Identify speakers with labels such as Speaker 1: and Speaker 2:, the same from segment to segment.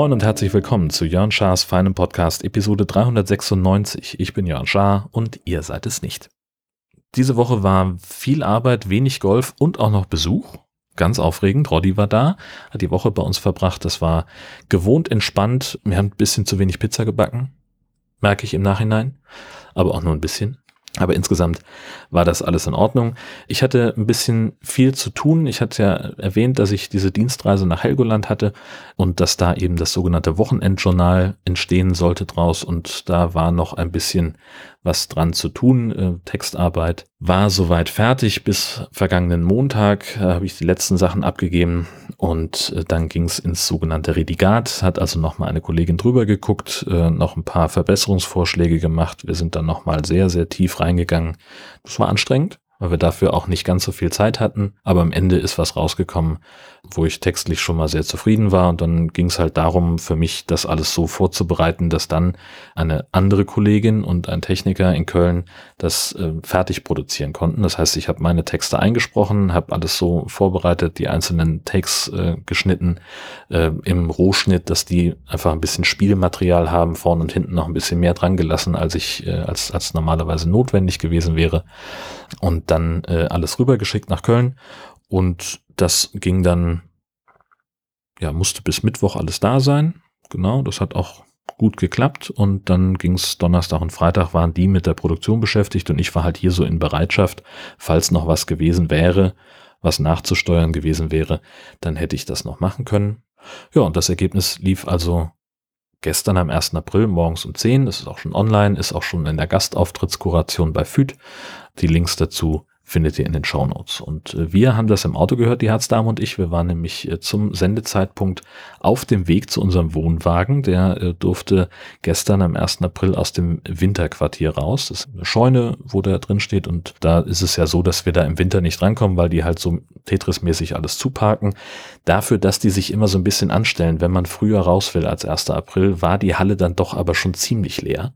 Speaker 1: Moin und herzlich willkommen zu Jörn Schars feinem Podcast Episode 396. Ich bin Jörn Schaar und ihr seid es nicht. Diese Woche war viel Arbeit, wenig Golf und auch noch Besuch. Ganz aufregend. Roddy war da, hat die Woche bei uns verbracht. Das war gewohnt entspannt. Wir haben ein bisschen zu wenig Pizza gebacken. Merke ich im Nachhinein. Aber auch nur ein bisschen. Aber insgesamt war das alles in Ordnung. Ich hatte ein bisschen viel zu tun. Ich hatte ja erwähnt, dass ich diese Dienstreise nach Helgoland hatte und dass da eben das sogenannte Wochenendjournal entstehen sollte draus. Und da war noch ein bisschen was dran zu tun. Äh, Textarbeit war soweit fertig. Bis vergangenen Montag äh, habe ich die letzten Sachen abgegeben und äh, dann ging es ins sogenannte Redigat. Hat also nochmal eine Kollegin drüber geguckt, äh, noch ein paar Verbesserungsvorschläge gemacht. Wir sind dann nochmal sehr, sehr tief reingegangen. Das war anstrengend weil wir dafür auch nicht ganz so viel Zeit hatten. Aber am Ende ist was rausgekommen, wo ich textlich schon mal sehr zufrieden war. Und dann ging es halt darum, für mich das alles so vorzubereiten, dass dann eine andere Kollegin und ein Techniker in Köln das äh, fertig produzieren konnten. Das heißt, ich habe meine Texte eingesprochen, habe alles so vorbereitet, die einzelnen Takes äh, geschnitten äh, im Rohschnitt, dass die einfach ein bisschen Spielmaterial haben, vorn und hinten noch ein bisschen mehr dran gelassen, als ich äh, als als normalerweise notwendig gewesen wäre. Und dann äh, alles rübergeschickt nach Köln und das ging dann, ja, musste bis Mittwoch alles da sein. Genau, das hat auch gut geklappt und dann ging es Donnerstag und Freitag waren die mit der Produktion beschäftigt und ich war halt hier so in Bereitschaft, falls noch was gewesen wäre, was nachzusteuern gewesen wäre, dann hätte ich das noch machen können. Ja, und das Ergebnis lief also gestern am 1. April morgens um 10. Das ist auch schon online, ist auch schon in der Gastauftrittskoration bei FÜD. Die Links dazu findet ihr in den Show Notes. Und äh, wir haben das im Auto gehört, die Herzdame und ich. Wir waren nämlich äh, zum Sendezeitpunkt auf dem Weg zu unserem Wohnwagen. Der äh, durfte gestern am 1. April aus dem Winterquartier raus. Das ist eine Scheune, wo der drin steht. Und da ist es ja so, dass wir da im Winter nicht rankommen, weil die halt so Tetris-mäßig alles zuparken. Dafür, dass die sich immer so ein bisschen anstellen, wenn man früher raus will als 1. April, war die Halle dann doch aber schon ziemlich leer.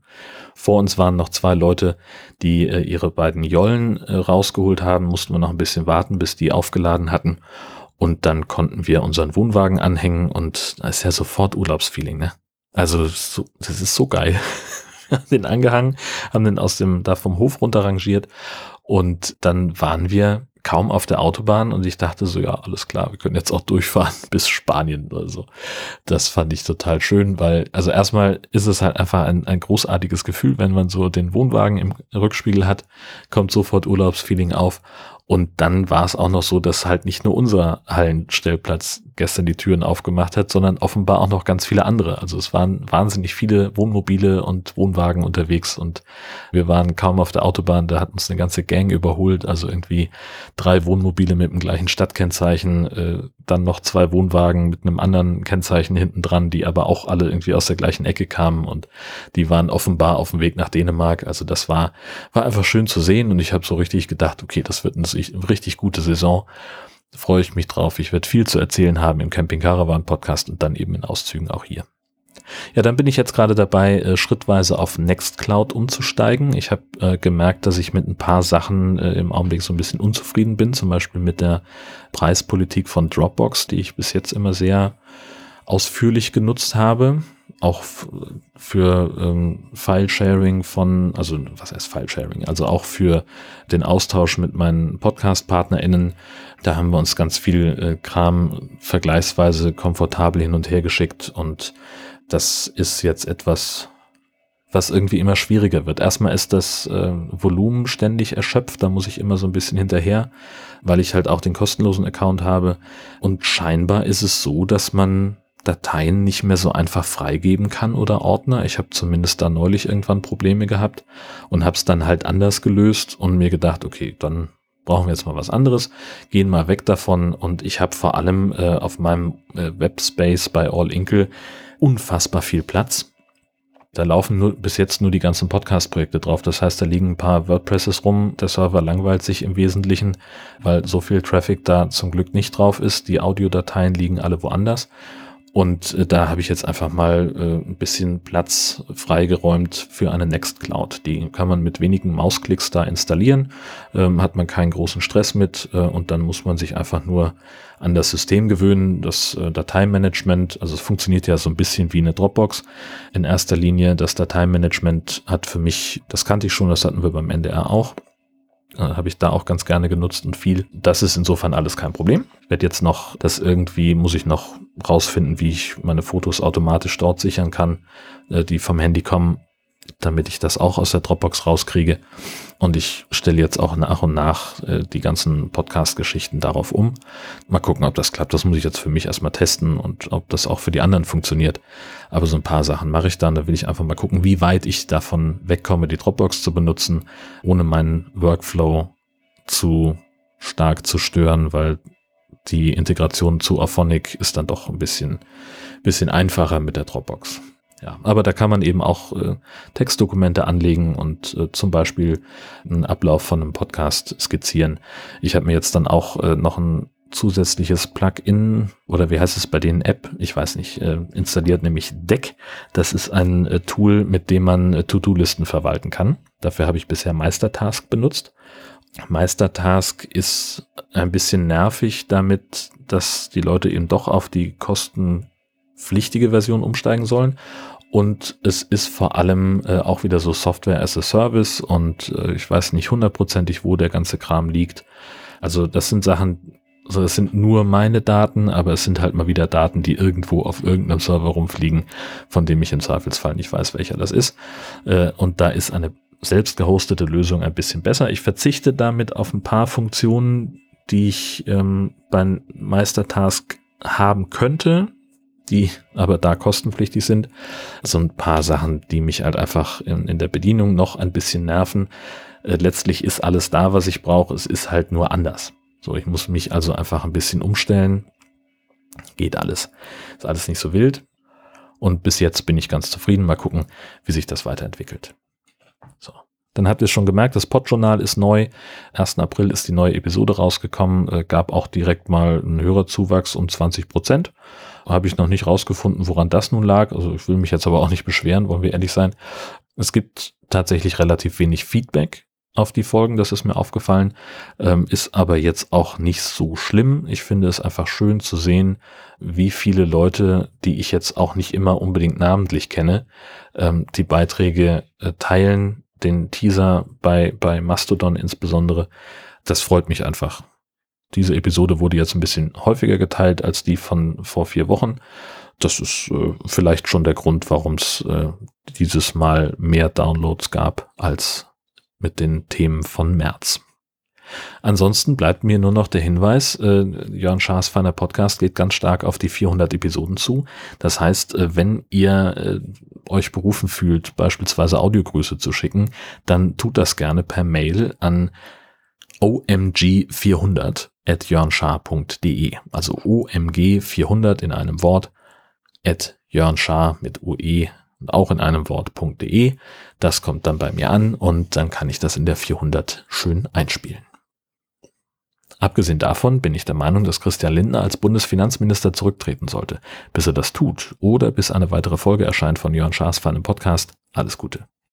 Speaker 1: Vor uns waren noch zwei Leute, die ihre beiden Jollen äh, rausgeholt haben, mussten wir noch ein bisschen warten, bis die aufgeladen hatten. Und dann konnten wir unseren Wohnwagen anhängen und da ist ja sofort Urlaubsfeeling, ne? Also so, das ist so geil. Haben den angehangen, haben den aus dem, da vom Hof runterrangiert und dann waren wir kaum auf der Autobahn und ich dachte so, ja, alles klar, wir können jetzt auch durchfahren bis Spanien oder so. Das fand ich total schön, weil, also erstmal ist es halt einfach ein, ein großartiges Gefühl, wenn man so den Wohnwagen im Rückspiegel hat, kommt sofort Urlaubsfeeling auf und dann war es auch noch so, dass halt nicht nur unser Hallenstellplatz gestern die Türen aufgemacht hat, sondern offenbar auch noch ganz viele andere. Also es waren wahnsinnig viele Wohnmobile und Wohnwagen unterwegs und wir waren kaum auf der Autobahn, da hat uns eine ganze Gang überholt, also irgendwie drei Wohnmobile mit dem gleichen Stadtkennzeichen, äh, dann noch zwei Wohnwagen mit einem anderen Kennzeichen hinten dran, die aber auch alle irgendwie aus der gleichen Ecke kamen und die waren offenbar auf dem Weg nach Dänemark. Also das war, war einfach schön zu sehen und ich habe so richtig gedacht, okay, das wird eine richtig gute Saison freue ich mich drauf. Ich werde viel zu erzählen haben im Camping Caravan Podcast und dann eben in Auszügen auch hier. Ja, dann bin ich jetzt gerade dabei, äh, schrittweise auf Nextcloud umzusteigen. Ich habe äh, gemerkt, dass ich mit ein paar Sachen äh, im Augenblick so ein bisschen unzufrieden bin, zum Beispiel mit der Preispolitik von Dropbox, die ich bis jetzt immer sehr ausführlich genutzt habe auch für ähm, File-Sharing von, also was heißt File-Sharing? Also auch für den Austausch mit meinen Podcast-PartnerInnen. Da haben wir uns ganz viel äh, Kram vergleichsweise komfortabel hin und her geschickt und das ist jetzt etwas, was irgendwie immer schwieriger wird. Erstmal ist das äh, Volumen ständig erschöpft, da muss ich immer so ein bisschen hinterher, weil ich halt auch den kostenlosen Account habe. Und scheinbar ist es so, dass man Dateien nicht mehr so einfach freigeben kann oder Ordner. Ich habe zumindest da neulich irgendwann Probleme gehabt und habe es dann halt anders gelöst und mir gedacht, okay, dann brauchen wir jetzt mal was anderes, gehen mal weg davon und ich habe vor allem äh, auf meinem äh, Webspace bei All Inkle unfassbar viel Platz. Da laufen nur, bis jetzt nur die ganzen Podcast-Projekte drauf. Das heißt, da liegen ein paar WordPresses rum. Der Server langweilt sich im Wesentlichen, weil so viel Traffic da zum Glück nicht drauf ist. Die Audiodateien liegen alle woanders. Und äh, da habe ich jetzt einfach mal äh, ein bisschen Platz freigeräumt für eine Nextcloud. Die kann man mit wenigen Mausklicks da installieren, ähm, hat man keinen großen Stress mit äh, und dann muss man sich einfach nur an das System gewöhnen, das äh, Dateimanagement. Also es funktioniert ja so ein bisschen wie eine Dropbox. In erster Linie das Dateimanagement hat für mich, das kannte ich schon, das hatten wir beim NDR auch äh, habe ich da auch ganz gerne genutzt und viel. Das ist insofern alles kein Problem. Ich werde jetzt noch, das irgendwie muss ich noch rausfinden, wie ich meine Fotos automatisch dort sichern kann, äh, die vom Handy kommen, damit ich das auch aus der Dropbox rauskriege. Und ich stelle jetzt auch nach und nach äh, die ganzen Podcast-Geschichten darauf um. Mal gucken, ob das klappt. Das muss ich jetzt für mich erstmal testen und ob das auch für die anderen funktioniert. Aber so ein paar Sachen mache ich dann. Da will ich einfach mal gucken, wie weit ich davon wegkomme, die Dropbox zu benutzen, ohne meinen Workflow zu stark zu stören, weil die Integration zu Auphonic ist dann doch ein bisschen, bisschen einfacher mit der Dropbox. Ja, aber da kann man eben auch äh, Textdokumente anlegen und äh, zum Beispiel einen Ablauf von einem Podcast skizzieren. Ich habe mir jetzt dann auch äh, noch ein zusätzliches Plugin oder wie heißt es bei denen App, ich weiß nicht, äh, installiert, nämlich Deck. Das ist ein äh, Tool, mit dem man äh, To-Do-Listen verwalten kann. Dafür habe ich bisher Meistertask benutzt. Meistertask ist ein bisschen nervig damit, dass die Leute eben doch auf die kostenpflichtige Version umsteigen sollen. Und es ist vor allem äh, auch wieder so Software as a Service und äh, ich weiß nicht hundertprozentig, wo der ganze Kram liegt. Also das sind Sachen, also das sind nur meine Daten, aber es sind halt mal wieder Daten, die irgendwo auf irgendeinem Server rumfliegen, von dem ich im Zweifelsfall nicht weiß, welcher das ist. Äh, und da ist eine selbst gehostete Lösung ein bisschen besser. Ich verzichte damit auf ein paar Funktionen, die ich ähm, beim Meistertask haben könnte, die aber da kostenpflichtig sind. So ein paar Sachen, die mich halt einfach in, in der Bedienung noch ein bisschen nerven. Äh, letztlich ist alles da, was ich brauche. Es ist halt nur anders. So, ich muss mich also einfach ein bisschen umstellen. Geht alles. Ist alles nicht so wild. Und bis jetzt bin ich ganz zufrieden. Mal gucken, wie sich das weiterentwickelt. So. Dann habt ihr schon gemerkt, das Podjournal ist neu. 1. April ist die neue Episode rausgekommen, äh, gab auch direkt mal einen Hörerzuwachs um 20 Prozent. Habe ich noch nicht rausgefunden, woran das nun lag. Also ich will mich jetzt aber auch nicht beschweren, wollen wir ehrlich sein. Es gibt tatsächlich relativ wenig Feedback auf die Folgen, das ist mir aufgefallen, ähm, ist aber jetzt auch nicht so schlimm. Ich finde es einfach schön zu sehen, wie viele Leute, die ich jetzt auch nicht immer unbedingt namentlich kenne, ähm, die Beiträge äh, teilen, den Teaser bei, bei Mastodon insbesondere. Das freut mich einfach. Diese Episode wurde jetzt ein bisschen häufiger geteilt als die von vor vier Wochen. Das ist äh, vielleicht schon der Grund, warum es äh, dieses Mal mehr Downloads gab als mit den Themen von März. Ansonsten bleibt mir nur noch der Hinweis, äh, Jörn Schaas feiner Podcast geht ganz stark auf die 400 Episoden zu. Das heißt, äh, wenn ihr äh, euch berufen fühlt, beispielsweise Audiogrüße zu schicken, dann tut das gerne per Mail an omg400 at jörnschar.de. Also omg400 in einem Wort at jörnschar mit ue und auch in einem Wort.de. Das kommt dann bei mir an und dann kann ich das in der 400 schön einspielen. Abgesehen davon bin ich der Meinung, dass Christian Lindner als Bundesfinanzminister zurücktreten sollte. Bis er das tut oder bis eine weitere Folge erscheint von Jörn Schaas für einen Podcast, alles Gute.